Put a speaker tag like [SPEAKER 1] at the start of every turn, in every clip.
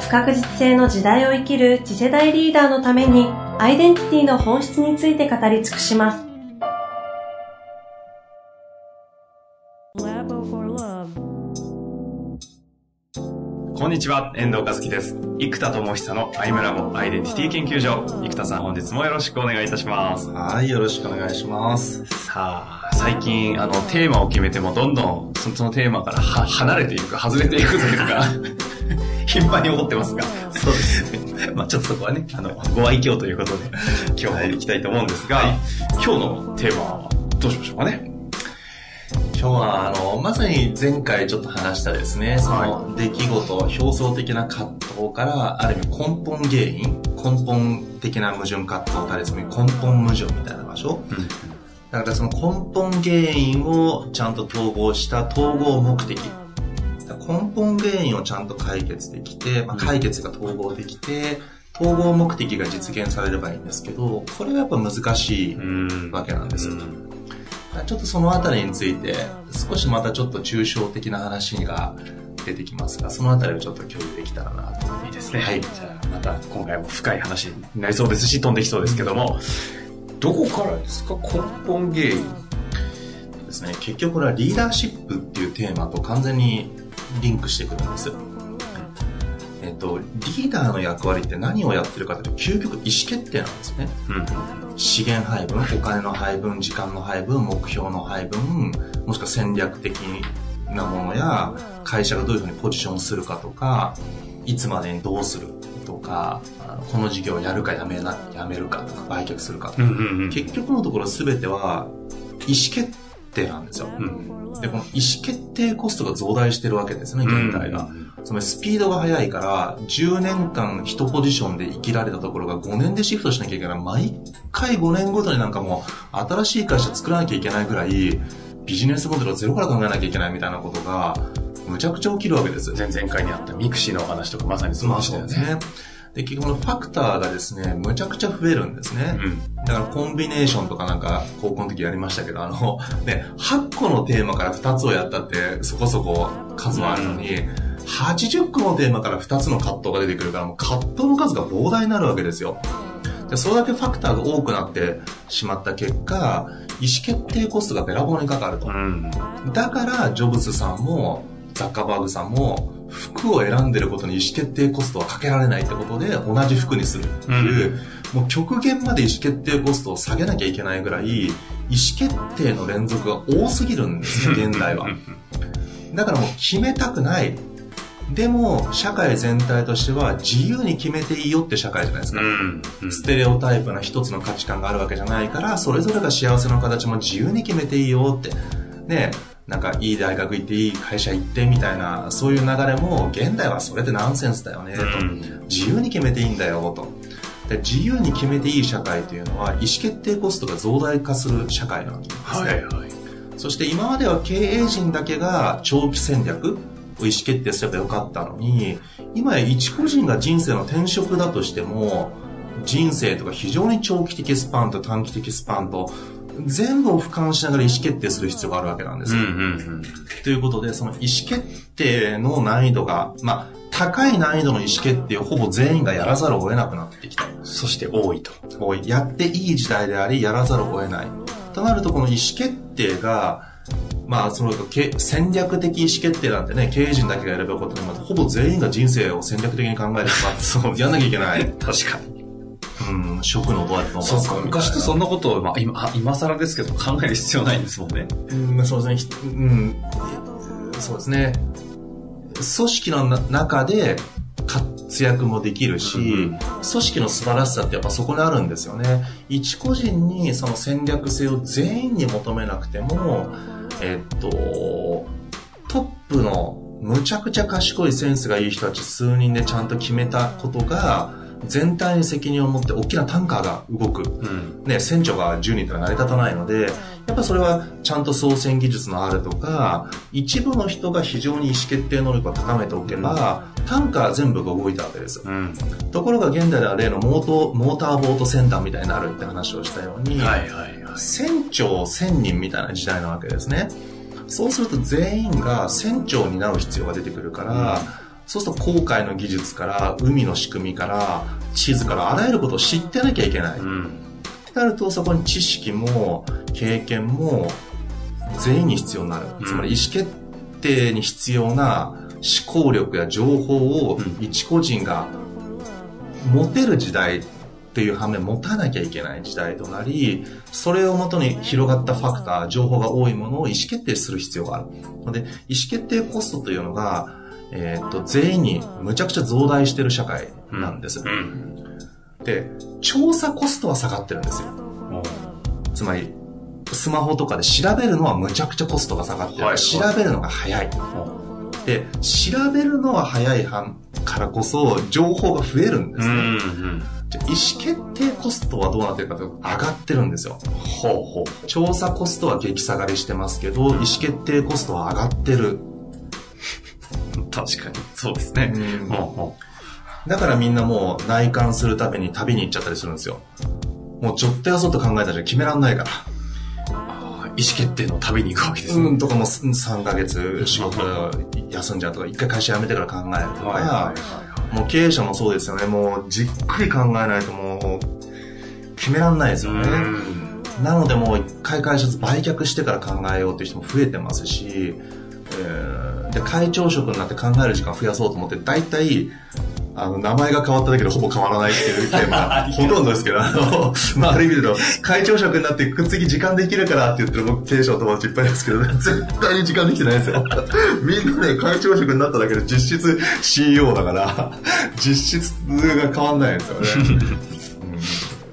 [SPEAKER 1] 不確実性の時代を生きる次世代リーダーのためにアイデンティティの本質について語り尽くします。
[SPEAKER 2] こんにちは、遠藤和樹です。生田智久のアイムラボアイデンティティ研究所。生田さん、本日もよろしくお願いいたします。
[SPEAKER 3] はい、よろしくお願いします。
[SPEAKER 2] さあ、最近、あの、テーマを決めても、どんどん、そのテーマからは離れていくか、外れていくというか頻繁に思ってますが。
[SPEAKER 3] そうですね。
[SPEAKER 2] まあちょっとそこはね、あの、ご愛嬌ということで、今日も行きたいと思うんですが、はい、今日のテーマはどうしましょうかね？
[SPEAKER 3] 今日は、あの、まさに前回ちょっと話したですね、その出来事、表層的な葛藤から、ある意味根本原因、根本的な矛盾葛藤からですね、根本矛盾みたいな場所。うん、だからその根本原因をちゃんと統合した統合目的。根本原因をちゃんと解決できて、まあ、解決が統合できて、統合目的が実現されればいいんですけど、これはやっぱ難しいわけなんですよ。ちょっとそのあたりについて、少しまたちょっと抽象的な話が出てきますが、そのあたりをちょっと共有できたらなと。
[SPEAKER 2] いいですね。はい。じゃあ、また今回も深い話になりそうですし、飛んできそうですけども、どこからですか根本原因
[SPEAKER 3] ですね。結局これはリーダーシップっていうテーマと完全にリンクしてくるんです。えっと、リーダーの役割って何をやってるかというと、究極意思決定なんですね。うん、資源配分、お金の配分、時間の配分、目標の配分、もしくは戦略的なものや、会社がどういうふうにポジションするかとか、いつまでにどうするとか、この事業をやるかやめな、やめるかとか、売却するかとか、うんうんうん、結局のところ全ては意思決定なんですよ。うんで、この意思決定コストが増大してるわけですね、現代が。つまりスピードが速いから、10年間一ポジションで生きられたところが5年でシフトしなきゃいけない。毎回5年ごとになんかもう、新しい会社作らなきゃいけないぐらい、ビジネスモデルをゼロから考えなきゃいけないみたいなことが、むちゃくちゃ起きるわけです。
[SPEAKER 2] 前々回にあった mixi のお話とかまさにそうでしたよね。まあ、ね
[SPEAKER 3] で、結局のファクターがですね、むちゃくちゃ増えるんですね。うん、だからコンビネーションとかなんか、高校の時やりましたけど、あの、ね、8個のテーマから2つをやったって、そこそこ数はあるのに、うん80個のテーマから2つの葛藤が出てくるから、もう葛藤の数が膨大になるわけですよ。でそれだけファクターが多くなってしまった結果、意思決定コストがべらぼうにかかると。うん、だから、ジョブズさんも、ザッカーバーグさんも、服を選んでることに意思決定コストはかけられないってことで同じ服にするっていう、うん、もう極限まで意思決定コストを下げなきゃいけないぐらい意思決定の連続が多すぎるんですよ現代は。だからもう決めたくない。でも社会全体としては自由に決めていいよって社会じゃないですか、うん。うん、ステレオタイプな一つの価値観があるわけじゃないからそれぞれが幸せの形も自由に決めていいよって。ねなんかいい大学行っていい会社行ってみたいな、そういう流れも、現代はそれってナンセンスだよね、と。自由に決めていいんだよ、と。で自由に決めていい社会というのは、意思決定コストが増大化する社会なんですね。はいはい、そして今までは経営陣だけが長期戦略を意思決定すればよかったのに、今や一個人が人生の転職だとしても、人生とか非常に長期的スパンと短期的スパンと全部を俯瞰しながら意思決定する必要があるわけなんですよ。うんうんうん、ということで、その意思決定の難易度が、まあ、高い難易度の意思決定をほぼ全員がやらざるを得なくなってきた。
[SPEAKER 2] そして多いと。
[SPEAKER 3] 多い。やっていい時代であり、やらざるを得ない。となると、この意思決定が、まあ、その戦略的意思決定なんてね、経営陣だけがやればよかったのほぼ全員が人生を戦略的に考えてしまって、そう、やんなきゃいけない。
[SPEAKER 2] 確かに。
[SPEAKER 3] うん、食のドアと
[SPEAKER 2] そうか、昔ってそんなことを、まあ、今、今更ですけど考える必要ないんですもんね。
[SPEAKER 3] うん、そうですね。うん、そうですね。組織の中で活躍もできるし、うん、組織の素晴らしさってやっぱそこにあるんですよね。一個人にその戦略性を全員に求めなくても、えっと、トップのむちゃくちゃ賢いセンスがいい人たち数人でちゃんと決めたことが、全体に責任を持って大きなタンカーが動く。うん、ね、船長が10人とは成り立たないので、やっぱそれはちゃんと操船技術のあるとか、一部の人が非常に意思決定能力を高めておけば、うん、タンカー全部が動いたわけです。うん、ところが現代では例のモートモーターボート船団みたいになるって話をしたように、はいはいはい、船長1000人みたいな時代なわけですね。そうすると全員が船長になる必要が出てくるから、そうすると航海の技術から海の仕組みから地図からあらゆることを知ってなきゃいけない。うん、ってなるとそこに知識も経験も全員に必要になる。つまり意思決定に必要な思考力や情報を一個人が持てる時代っていう反面持たなきゃいけない時代となり、それをもとに広がったファクター、情報が多いものを意思決定する必要がある。ので、意思決定コストというのが、えっ、と、全員にむちゃくちゃ増大してる社会なんです。うん、で、調査コストは下がってるんですよ。つまり、スマホとかで調べるのはむちゃくちゃコストが下がってる。はい、調べるのが早い。で、調べるのは早いからこそ、情報が増えるんですね。うんうんじゃ意思決定コストはどうなってるかというと上がってるんですよ。ほうほう。調査コストは激下がりしてますけど、意思決定コストは上がってる。
[SPEAKER 2] 確かに。そうですね。うん、
[SPEAKER 3] だからみんなもう内観するために旅に行っちゃったりするんですよ。もうちょっとやそっと考えたら決めらんないから。
[SPEAKER 2] 意思決定の旅に行くわけです、
[SPEAKER 3] ね、うん、とかも3ヶ月仕事休んじゃうとか、一回会社辞めてから考えるとか、はいはいはいもう経営者もそうですよね。もうじっくり考えないともう決めらんないですよね。なのでもう一回会社売却してから考えようっていう人も増えてますし、えー、で、会長職になって考える時間増やそうと思って、大体、あの、名前が変わっただけでほぼ変わらないっていうテーマが ほとんどですけど、あの、まあ、ある意味での、会長職になってくっつき時間できるからって言ってる僕、経営者の友達いっぱいですけど、ね、絶対に時間できてないですよ。みんなね、会長職になっただけで実質 CEO だから、実質が変わんないですよね。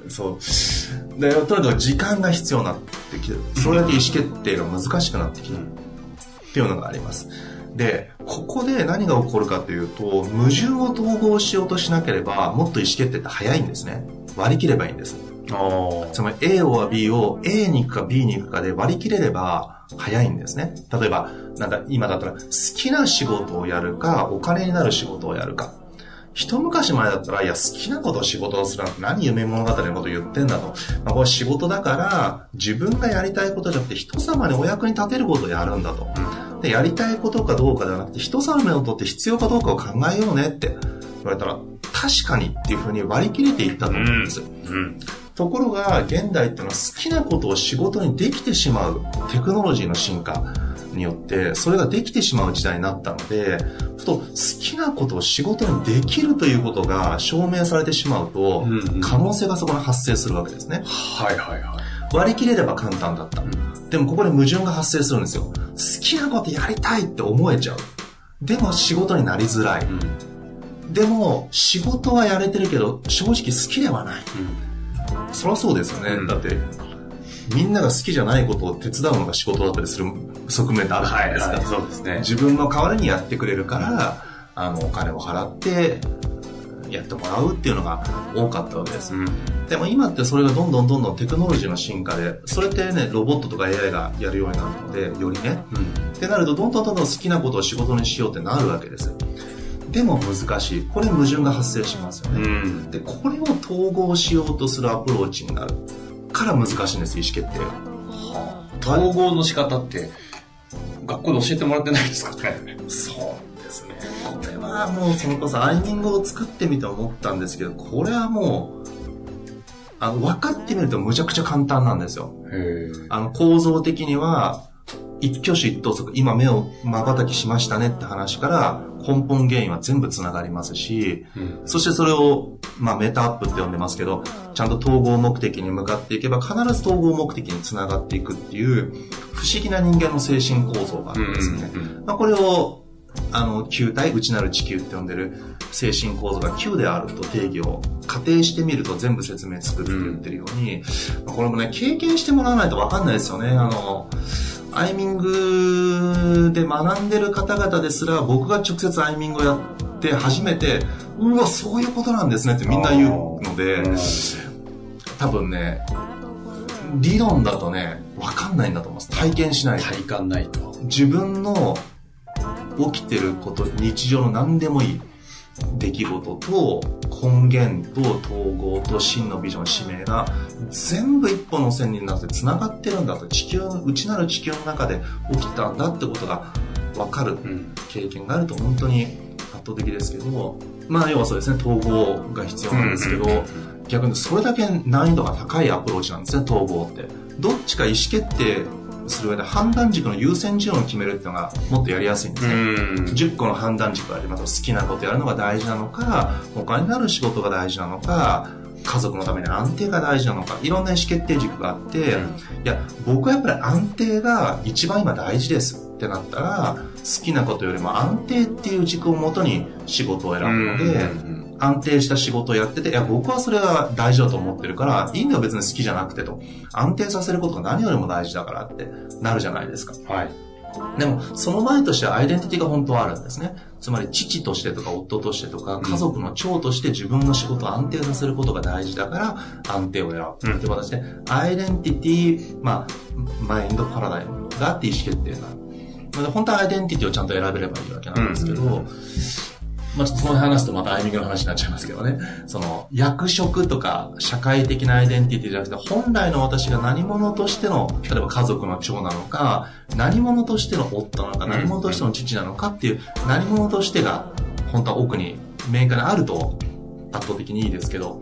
[SPEAKER 3] うん、そう。で、とにかく時間が必要になってきてる。それだけ意思決定が難しくなってきてる。っていうのがあります。で、ここで何が起こるかというと、矛盾を統合しようとしなければ、もっと意思決定って早いんですね。割り切ればいいんです。つまり A は B を A に行くか B に行くかで割り切れれば早いんですね。例えば、なんか今だったら好きな仕事をやるか、お金になる仕事をやるか。一昔前だったら、いや、好きなことを仕事をするなんて何夢物語のこと言ってんだと。まあ、これ仕事だから、自分がやりたいことじゃなくて人様にお役に立てることをやるんだと。で、やりたいことかどうかではなくて、人様にとって必要かどうかを考えようねって言われたら、確かにっていうふうに割り切れていったと思うんです。うん、うんところが、現代っていうのは好きなことを仕事にできてしまうテクノロジーの進化。によって、それができてしまう時代になったので、と好きなことを仕事にできるということが証明されてしまうと、可能性がそこに発生するわけですね。
[SPEAKER 2] はいはいはい。
[SPEAKER 3] 割り切れれば簡単だった。でもここで矛盾が発生するんですよ。好きなことやりたいって思えちゃう。でも仕事になりづらい。うん、でも仕事はやれてるけど正直好きではない。うん、そりゃそうですよね。うん、だってみんなが好きじゃないことを手伝うのが仕事だったりする側面ってあるじゃないですか。はいはい、そうですね。自分の代わりにやってくれるから、あの、お金を払って、やってもらうっていうのが多かったわけです。うん、でも今ってそれがどんどんどんどんテクノロジーの進化で、それってね、ロボットとか AI がやるようになるので、よりね。うん、ってなると、どんどんどんどん好きなことを仕事にしようってなるわけです。でも難しい。これ矛盾が発生しますよね。うん、で、これを統合しようとするアプローチになる。から難しいんです、意思決定が。
[SPEAKER 2] はあ、統合の仕方って、学校で教えてもらってないですかね
[SPEAKER 3] そうはもうそれこそアイミングを作ってみて思ったんですけど、これはもう、あの、分かってみるとむちゃくちゃ簡単なんですよ。あの、構造的には、一挙手一投足、今目を瞬きしましたねって話から根本原因は全部つながりますし、うん、そしてそれを、まあメタアップって呼んでますけど、ちゃんと統合目的に向かっていけば必ず統合目的につながっていくっていう不思議な人間の精神構造があるんですよね。まあ、これをあの、球体、内なる地球って呼んでる精神構造が球であると定義を仮定してみると全部説明つくって言ってるように、うん、これもね、経験してもらわないとわかんないですよね。あの、アイミングで学んでる方々ですら、僕が直接アイミングをやって初めて、うわ、そういうことなんですねってみんな言うので、多分ね、理論だとね、わかんないんだと思います。体験しないと。
[SPEAKER 2] 体感ないと。
[SPEAKER 3] 自分の起きてること、日常の何でもいい。出来事と根源と統合と真のビジョン、使命が全部一本の線になって繋がってるんだと。地球、内なる地球の中で起きたんだってことがわかる。経験があると本当に圧倒的ですけど、まあ要はそうですね、統合が必要なんですけど、逆にそれだけ難易度が高いアプローチなんですね、統合って。どっちか意思決定する上で判断軸の優先順位を決めるっていうのがもっとやりやすいんですね。10個の判断軸があります好きなことやるのが大事なのか、他になる仕事が大事なのか、家族のために安定が大事なのか、いろんな意思決定軸があって、いや、僕はやっぱり安定が一番今大事ですってなったら、好きなことよりも安定っていう軸をもとに仕事を選ぶので、安定した仕事をやってて、いや、僕はそれが大事だと思ってるから、いいんだよ別に好きじゃなくてと。安定させることが何よりも大事だからってなるじゃないですか。
[SPEAKER 2] はい。
[SPEAKER 3] でも、その前としてはアイデンティティが本当はあるんですね。つまり、父としてとか夫としてとか、家族の長として自分の仕事を安定させることが大事だから、安定を選ぶ。っていう形で、アイデンティティ、まあ、マインドパラダイムがあって意思決定が。本当はアイデンティティをちゃんと選べればいいわけなんですけど、うんまあ、ちょっとその話すとまたアイミングの話になっちゃいますけどね。その、役職とか社会的なアイデンティティじゃなくて、本来の私が何者としての、例えば家族の長なのか、何者としての夫なのか、何者としての父なのかっていう、何者としてが、本当は奥に明確にあると、圧倒的にいいですけど、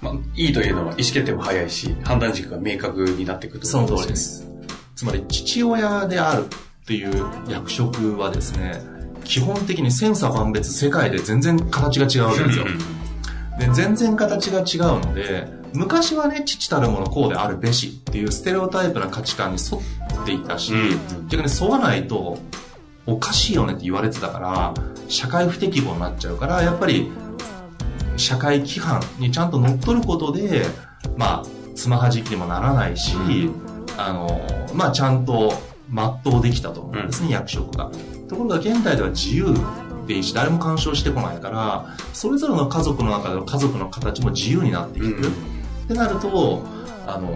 [SPEAKER 2] まあ、いいというのは意思決定も早いし、判断軸が明確になってくる
[SPEAKER 3] その通りです。つまり、父親であるっていう役職はですね、基本的に千差万別世界で全然形が違うわけですよ。で、全然形が違うので、昔はね、父たるものこうであるべしっていうステレオタイプな価値観に沿っていたし、逆に沿わないとおかしいよねって言われてたから、社会不適合になっちゃうから、やっぱり社会規範にちゃんと乗っ取ることで、まあ、つまはじきにもならないし、あの、まあ、ちゃんと全うできたと思うんですね、役職が。ところが現代では自由でいいし、誰も干渉してこないから、それぞれの家族の中での家族の形も自由になっていく。うん、ってなると、あの、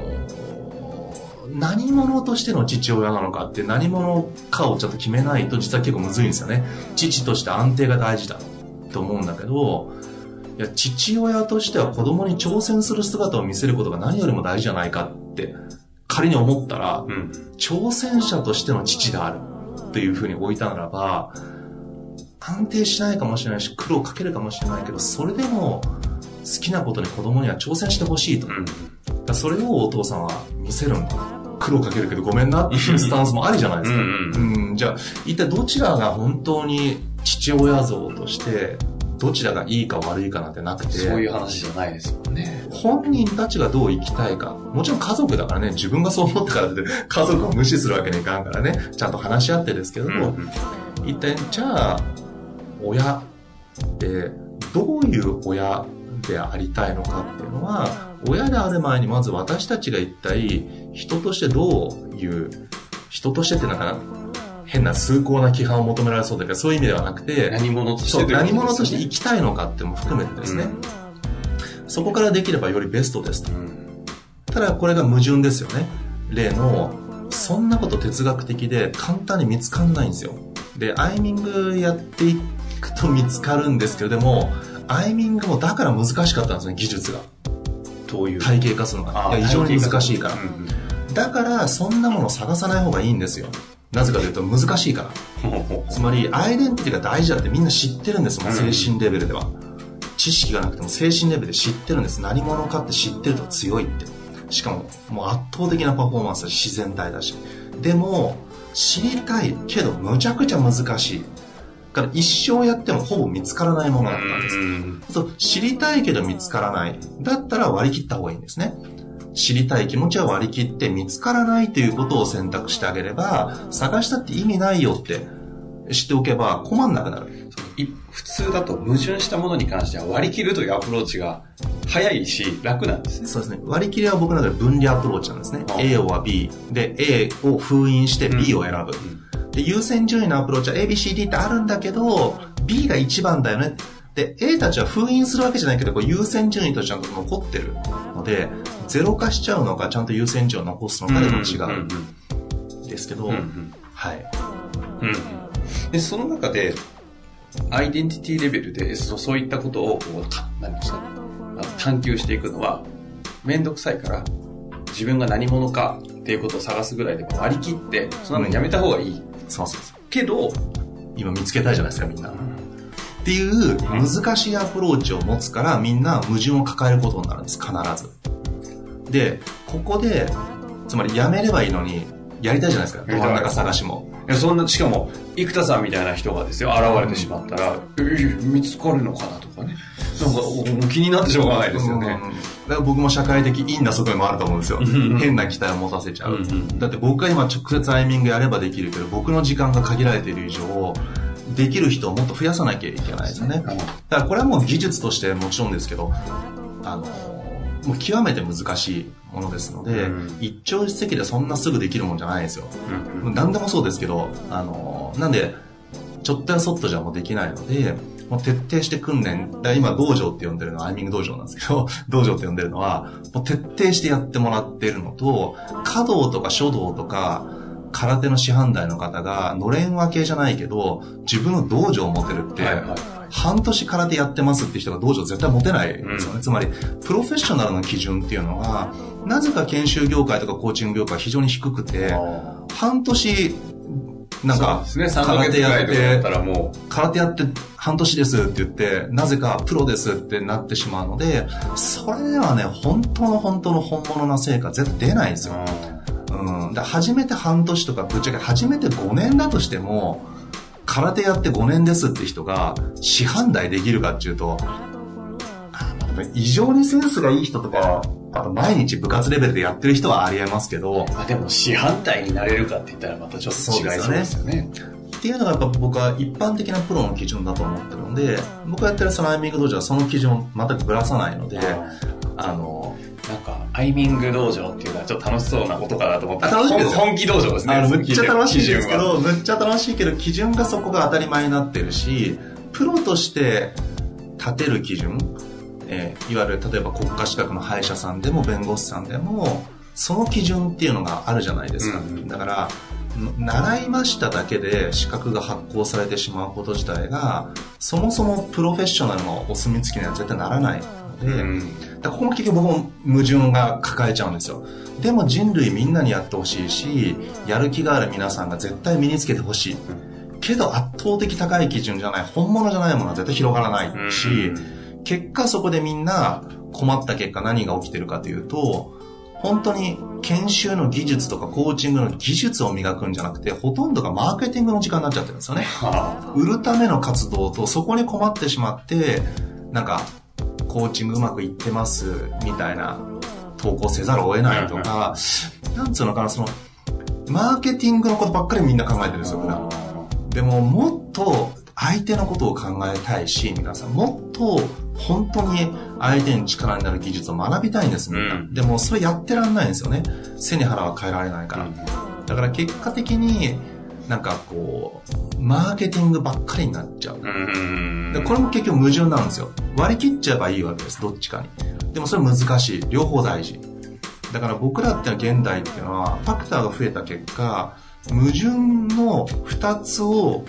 [SPEAKER 3] 何者としての父親なのかって何者かをちょっと決めないと実は結構むずいんですよね。父として安定が大事だと思うんだけど、いや、父親としては子供に挑戦する姿を見せることが何よりも大事じゃないかって仮に思ったら、うん、挑戦者としての父である。というふうに置いたならば、安定しないかもしれないし、苦労かけるかもしれないけど、それでも好きなことに子供には挑戦してほしいと。うん、それをお父さんは見せるんだ。苦労かけるけどごめんなっていうスタンスもありじゃないですか。うん、うん、じゃあ、一体どちらが本当に父親像としてどちらがいいか悪いかなんてなくて。
[SPEAKER 2] そういう話じゃないですもんね。
[SPEAKER 3] 本人たちがどう生きたいか。もちろん家族だからね、自分がそう思ってからって家族を無視するわけにいかんからね、ちゃんと話し合ってですけども、うん、一体じゃあ、親ってどういう親でありたいのかっていうのは、親である前にまず私たちが一体人としてどういう、人としてってなんかな、変な崇高な規範を求められそうだけど、そういう意味ではなくて、
[SPEAKER 2] 何者として、
[SPEAKER 3] ね、何者として生きたいのかっても含めてですね、うん、そこからできればよりベストですと。うん、ただこれが矛盾ですよね。例の、そんなこと哲学的で簡単に見つかんないんですよ。で、アイミングやっていくと見つかるんですけれども、アイミングもだから難しかったんですね、技術が。
[SPEAKER 2] どういう？
[SPEAKER 3] 体系化するのが。いや、非常に難しいから。だから、そんなものを探さない方がいいんですよ。なぜかというと難しいから。つまり、アイデンティティが大事だってみんな知ってるんですもん、精神レベルでは。知識がなくても精神レベルで知ってるんです。何者かって知ってると強いって。しかも、もう圧倒的なパフォーマンスは自然体だし。でも、知りたいけど、むちゃくちゃ難しい。から一生やってもほぼ見つからないものだったんです。そう、知りたいけど見つからない。だったら割り切った方がいいんですね。知りたい気持ちは割り切って見つからないということを選択してあげれば、探したって意味ないよって知っておけば困んなくなる。
[SPEAKER 2] 普通だと矛盾したものに関しては割り切るというアプローチが早いし、楽なんですね。
[SPEAKER 3] そうですね。割り切りは僕の中で分離アプローチなんですね。A は B。で、A を封印して B を選ぶ。うん、で、優先順位のアプローチは A、B、C、D ってあるんだけど、B が一番だよね。で、A たちは封印するわけじゃないけど、こう優先順位とちゃんと残ってるので、ゼロ化しちゃうのか、ちゃんと優先順位を残すのかでも違うんですけど、はい。
[SPEAKER 2] うん。で、その中で、アイデンティティレベルでそそういったことをこう何ですか探求していくのは面倒くさいから自分が何者かっていうことを探すぐらいで割り切ってそんなのやめた方がいい、うん、
[SPEAKER 3] そうそうそう。
[SPEAKER 2] けど
[SPEAKER 3] 今見つけたいじゃないですかみんな、うん、っていう難しいアプローチを持つからみんな矛盾を抱えることになるんです必ずでここでつまりやめればいいのにやりたいじゃないですかど真ん中探しも
[SPEAKER 2] いや、そんな、しかも、生田さんみたいな人がですよ、現れてしまったら、え見つかるのかなとかね。なんか、気になってしょうがないですよね。
[SPEAKER 3] だから僕も社会的いいんだ側面もあると思うんですよ。変な期待を持たせちゃう。だって僕が今直接アイミングやればできるけど、僕の時間が限られている以上、できる人をもっと増やさなきゃいけないですよね。だからこれはもう技術としてもちろんですけど、あの、もう極めて難しいものですので、うん、一朝一夕でそんなすぐできるもんじゃないですよ。うん、何でもそうですけど、あの、なんで、ちょっとやそっとじゃもうできないので、もう徹底して訓練、今道場って呼んでるのはアイミング道場なんですけど、道場って呼んでるのは、もう徹底してやってもらってるのと、華道とか書道とか、空手の師範代の方が、のれん分けじゃないけど、自分の道場を持てるって、はいはい半年空手やってますって人が道場絶対持てないんですよね。うん、つまり、プロフェッショナルの基準っていうのは、なぜか研修業界とかコーチング業界非常に低くて、半年、なんか、
[SPEAKER 2] 空手やって、
[SPEAKER 3] 空手やって半年ですって言って、なぜかプロですってなってしまうので、それではね、本当の本当の本物な成果絶対出ないんですよ。うん。だ初めて半年とか、ぶっちゃけ初めて5年だとしても、空手やって5年ですって人が、師範代できるかっていうと、異常にセンスがいい人とか、あと毎日部活レベルでやってる人はありえますけど。
[SPEAKER 2] まあでも、師範代になれるかって言ったらまたちょっと違いそうですよね。
[SPEAKER 3] っていうのがやっぱ僕は一般的なプロの基準だと思ってるので、僕がやってるそのアイミング道場はその基準を全くぶらさないので、あの、
[SPEAKER 2] なんか、アイミング道場っていうのはちょっと楽しそうなことかなと思って。
[SPEAKER 3] 楽しいです
[SPEAKER 2] 本気道場ですね。
[SPEAKER 3] むっちゃ楽しいですけど、むっちゃ楽しいけど、基準がそこが当たり前になってるし、プロとして立てる基準、えー、いわゆる例えば国家資格の歯医者さんでも弁護士さんでも、その基準っていうのがあるじゃないですか。うん、だから、習いましただけで資格が発行されてしまうこと自体が、そもそもプロフェッショナルのお墨付きには絶対ならないので、うんここも結局僕も矛盾が抱えちゃうんですよ。でも人類みんなにやってほしいし、やる気がある皆さんが絶対身につけてほしい。けど圧倒的高い基準じゃない、本物じゃないものは絶対広がらないし、結果そこでみんな困った結果何が起きてるかというと、本当に研修の技術とかコーチングの技術を磨くんじゃなくて、ほとんどがマーケティングの時間になっちゃってるんですよね。売るための活動とそこに困ってしまって、なんかコーチングうまくいってますみたいな投稿せざるを得ないとか、なんつうのかな、その、マーケティングのことばっかりみんな考えてるんですよ、普段。でも、もっと相手のことを考えたいし、皆さん、もっと本当に相手に力になる技術を学びたいんです、みんな。うん、でも、それやってらんないんですよね。背に腹は変えられないから。だから結果的に、なんかこう、マーケティングばっかりになっちゃう。でこれも結局矛盾なんですよ。割り切っちゃえばいいわけです、どっちかに。でもそれ難しい。両方大事。だから僕らって現代っていうのは、ファクターが増えた結果、矛盾の二つを、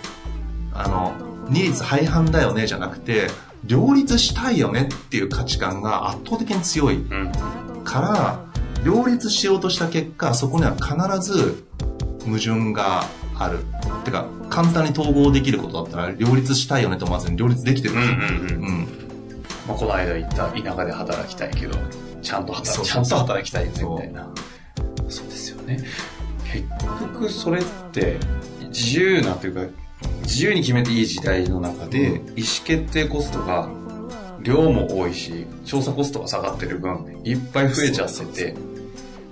[SPEAKER 3] あの、二律背反だよねじゃなくて、両立したいよねっていう価値観が圧倒的に強いから、両立しようとした結果、そこには必ず矛盾がある。てか、簡単に統合できることだったら両立したいよねと思わずに両立できてるんですよ。うんうんうん。
[SPEAKER 2] まあ、この間言った田舎で働きたいけど、ちゃんと働ちゃんと働きたいねみたいな。そうですよね。結局それって自由なというか、自由に決めていい時代の中で、意思決定コストが量も多いし、調査コストが下がってる分、いっぱい増えちゃってて、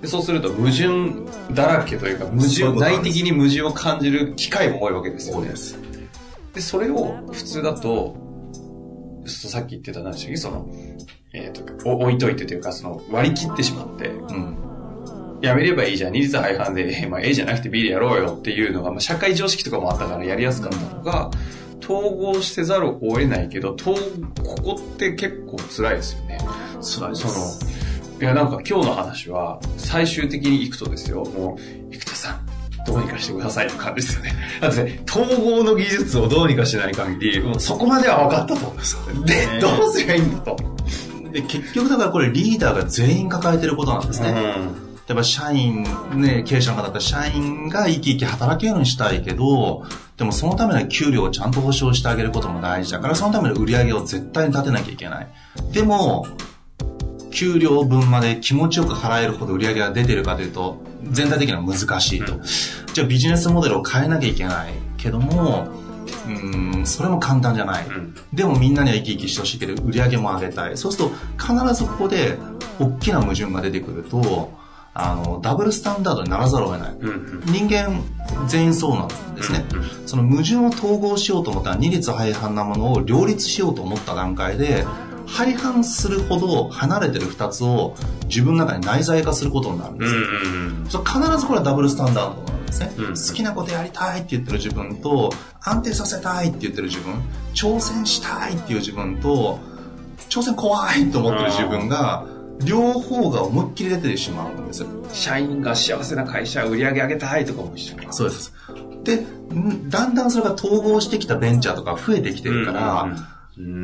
[SPEAKER 2] でそうすると矛盾だらけというか、矛盾、内的に矛盾を感じる機会も多いわけですよね。でそれを普通だと、さっき言ってた何でしたっけ？その、えっ、ー、と、置いといてというか、その、割り切ってしまって、うん。やめればいいじゃん。二律背反で、まあ A じゃなくて B でやろうよっていうのが、まあ社会常識とかもあったからやりやすかったのが、統合してざるを得ないけど、ここって結構辛いですよね。
[SPEAKER 3] 辛いです。そ
[SPEAKER 2] の、いや、なんか今日の話は、最終的に行くとですよ、もう、生田さん、どうにかしてくださいって感じですよね。だってね、統合の技術をどうにかしない限り、もうそこまでは分かったと。で、どうすりゃいいんだと。
[SPEAKER 3] で、結局だからこれリーダーが全員抱えてることなんですね。うん例えば社員、ね、経営者の方だったら社員が生き生き働けるようにしたいけど、でもそのための給料をちゃんと保証してあげることも大事だから、そのための売り上げを絶対に立てなきゃいけない。でも、給料分まで気持ちよく払えるほど売り上げが出てるかというと、全体的には難しいと。じゃあビジネスモデルを変えなきゃいけないけども、うん、それも簡単じゃない。でもみんなには生き生きしてほしいけど、売り上げも上げたい。そうすると、必ずここで、大きな矛盾が出てくると、あの、ダブルスタンダードにならざるを得ない。人間全員そうなんですね。その矛盾を統合しようと思ったら、二律背反なものを両立しようと思った段階で、廃反するほど離れてる2つを自分の中に内在化することになるんですよ。うんそ必ずこれはダブルスタンダードなんですね、うん、好きなことやりたいって言ってる自分と安定させたいって言ってる自分挑戦したいっていう自分と挑戦怖いと思ってる自分が両方が思いっきり出てしまうんです
[SPEAKER 2] 社員が幸せな会社売り上げ上げたいとかも一緒
[SPEAKER 3] そうですでだんだんそれが統合してきたベンチャーとか増えてきてるから、うんうん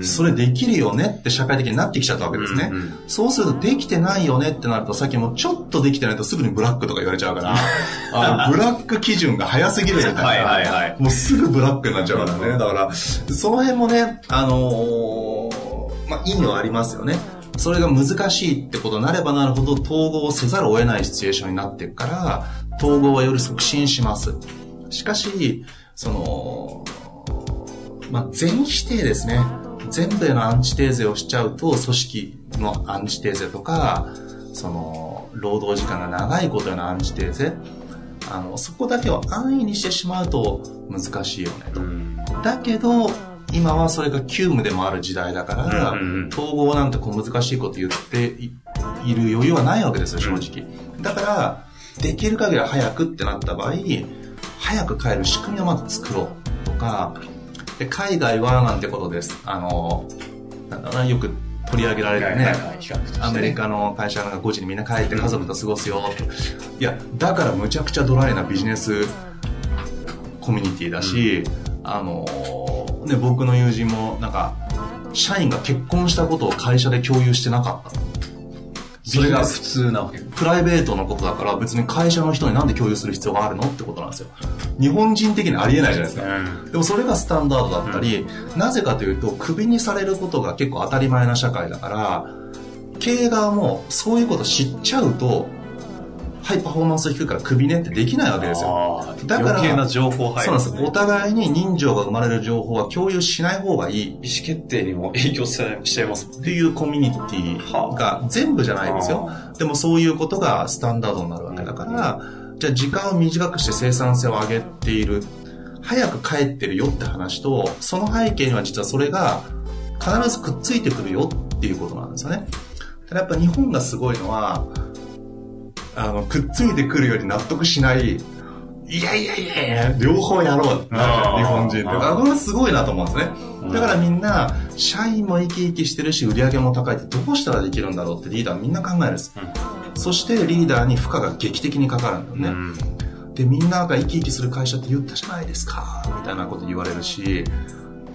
[SPEAKER 3] それできるよねって社会的になってきちゃったわけですね。うんうん、そうするとできてないよねってなると、さっきもちょっとできてないとすぐにブラックとか言われちゃうから、あブラック基準が早すぎるみたいな。はいはいはい。もうすぐブラックになっちゃうからね。だから、その辺もね、あのー、まあ、意味はありますよね。それが難しいってことになればなるほど統合をせざるを得ないシチュエーションになっていくから、統合はより促進します。しかし、その、まあ、全否定ですね。全部へのアンチテーゼをしちゃうと、組織のアンチテーゼとか、その、労働時間が長いことへのアンチテーゼ、あの、そこだけを安易にしてしまうと難しいよねと。だけど、今はそれが急務でもある時代だから、統合なんてこう難しいこと言っている余裕はないわけですよ、正直。だから、できる限り早くってなった場合、早く帰る仕組みをまず作ろうとか、で、海外はなんてことです。あの、なんだろうな、よく取り上げられるね、アメリカの会社が5時にみんな帰って家族と過ごすよ、いや、だからむちゃくちゃドライなビジネスコミュニティだし、うん、あの、ね、僕の友人もなんか、社員が結婚したことを会社で共有してなかった。
[SPEAKER 2] それが普通なわけ？
[SPEAKER 3] プライベートのことだから別に会社の人になんで共有する必要があるのってことなんですよ。日本人的にありえないじゃないですか。うん、でもそれがスタンダードだったり、うん、なぜかというと、クビにされることが結構当たり前な社会だから、経営側もそういうこと知っちゃうと、はい、パフォーマンス低いからクビねってできないわけですよ。
[SPEAKER 2] だから、余計な情報
[SPEAKER 3] そうなんです。お互いに人情が生まれる情報は共有しない方がいい。意思
[SPEAKER 2] 決定にも影響しちゃいます
[SPEAKER 3] っていうコミュニティが全部じゃないですよ。でもそういうことがスタンダードになるわけだから、じゃあ時間を短くして生産性を上げている。早く帰ってるよって話と、その背景には実はそれが必ずくっついてくるよっていうことなんですよね。ただやっぱ日本がすごいのは、あの、くっついてくるより納得しない、いやいやいやいや、両方やろうってなる日本人って。あ、これはすごいなと思うんですね。だからみんな、社員も生き生きしてるし、売り上げも高いってどうしたらできるんだろうってリーダーみんな考えるんです。うん、そしてリーダーに負荷が劇的にかかるんだよね。うん、で、みんなが生き生きする会社って言ったじゃないですか、みたいなこと言われるし、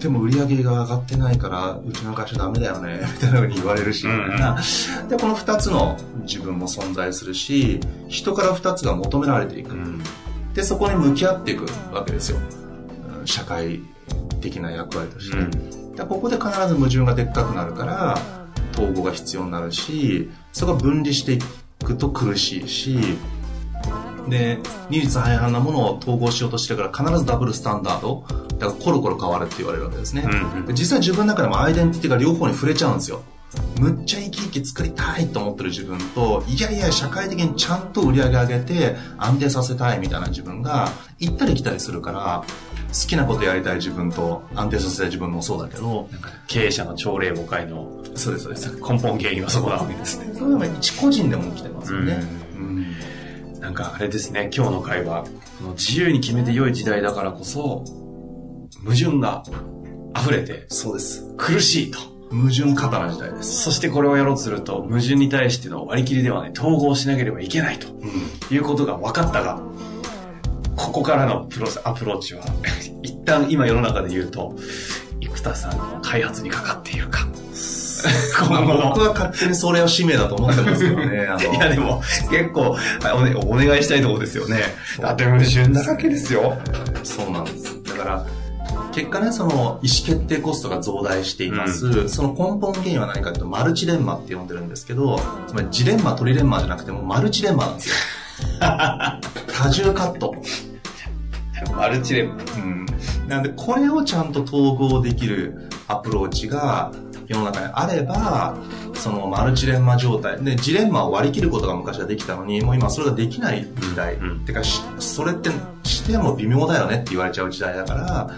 [SPEAKER 3] でも売り上げが上がってないから、うちの会社ダメだよね、みたいなふうに言われるし、みたいな。で、この二つの自分も存在するし、人から二つが求められていく。で、そこに向き合っていくわけですよ。社会的な役割として。うん、でここで必ず矛盾がでっかくなるから、統合が必要になるし、そこが分離していくと苦しいし、で、二律背反なものを統合しようとしてるから必ずダブルスタンダード。だからコロコロ変わるって言われるわけですね。うんうん、実際自分の中でもアイデンティティが両方に触れちゃうんですよ。むっちゃ生き生き作りたいと思ってる自分と、いやいや、社会的にちゃんと売り上げ上げて安定させたいみたいな自分が行ったり来たりするから、好きなことやりたい自分と安定させたい自分もそうだけど、
[SPEAKER 2] 経営者の朝礼誤解の、
[SPEAKER 3] そうです、そうです。
[SPEAKER 2] 根本原因はそこなわけですね。
[SPEAKER 3] それは一個人でも起きてますよね。
[SPEAKER 2] うん、なんかあれですね、今日の会話、自由に決めて良い時代だからこそ、矛盾が溢れて、
[SPEAKER 3] そうです。
[SPEAKER 2] 苦しいと。
[SPEAKER 3] 矛盾過多な時代です。
[SPEAKER 2] そしてこれをやろうとすると、矛盾に対しての割り切りではない、統合しなければいけないと、いうことが分かったが、ここからのプロアプローチは、一旦今世の中で言うと、生田さんの開発にかかっているか。
[SPEAKER 3] 僕は勝手にそれを使命だと思ってますけどね。
[SPEAKER 2] いやでも、結構お、ね、お願いしたいところですよね。だって矛盾だらけですよ。
[SPEAKER 3] そうなんです。だから、結果ね、その意思決定コストが増大しています。うん、その根本原因は何かというと、マルチレンマって呼んでるんですけど、つまりジレンマ、トリレンマじゃなくてもマルチレンマなんですよ。多重カット。
[SPEAKER 2] マルチレンマ。
[SPEAKER 3] うん。なんで、これをちゃんと統合できるアプローチが世の中にあれば、そのマルチレンマ状態で、ジレンマを割り切ることが昔はできたのに、もう今それができない時代。うん、てか、それってしても微妙だよねって言われちゃう時代だから、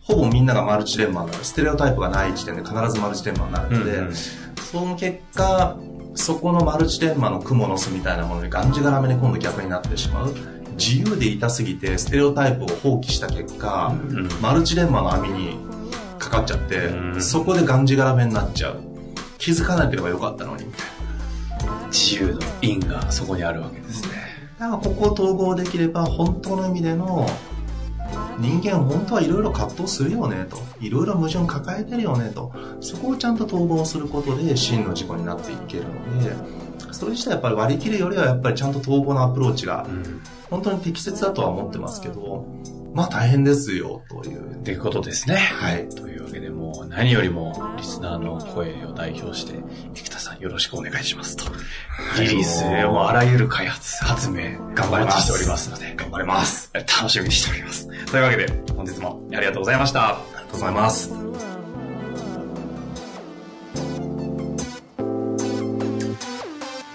[SPEAKER 3] ほぼみんながマルチレンマになる。ステレオタイプがない時点で必ずマルチレンマになるので、うんうん、その結果、そこのマルチレンマの蜘蛛の巣みたいなものにがんじがらめに今度逆になってしまう。自由でいたすぎてステレオタイプを放棄した結果、うん、マルチレンマの網にかかっちゃって、うん、そこでがんじがらめになっちゃう。気づかなければよかったのに、みた
[SPEAKER 2] いな。自由の因がそこにあるわけですね。
[SPEAKER 3] だからここを統合できれば、本当の意味での人間本当はいろいろ葛藤するよねと。いろいろ矛盾抱えてるよねと。そこをちゃんと統合することで真の事故になっていけるので、それ自体やっぱり割り切るよりはやっぱりちゃんと統合のアプローチが本当に適切だとは思ってますけど、まあ大変ですよという。
[SPEAKER 2] ってことですね。
[SPEAKER 3] はい。
[SPEAKER 2] というわけでもう何よりもリスナーの声を代表して、生田さんよろしくお願いしますと。リリースをあらゆる開発、発明、頑張りしておりますので、
[SPEAKER 3] 頑張ります。
[SPEAKER 2] 楽しみにしております。というわけで、本日もありがとうございました。あ
[SPEAKER 3] りがとうございます。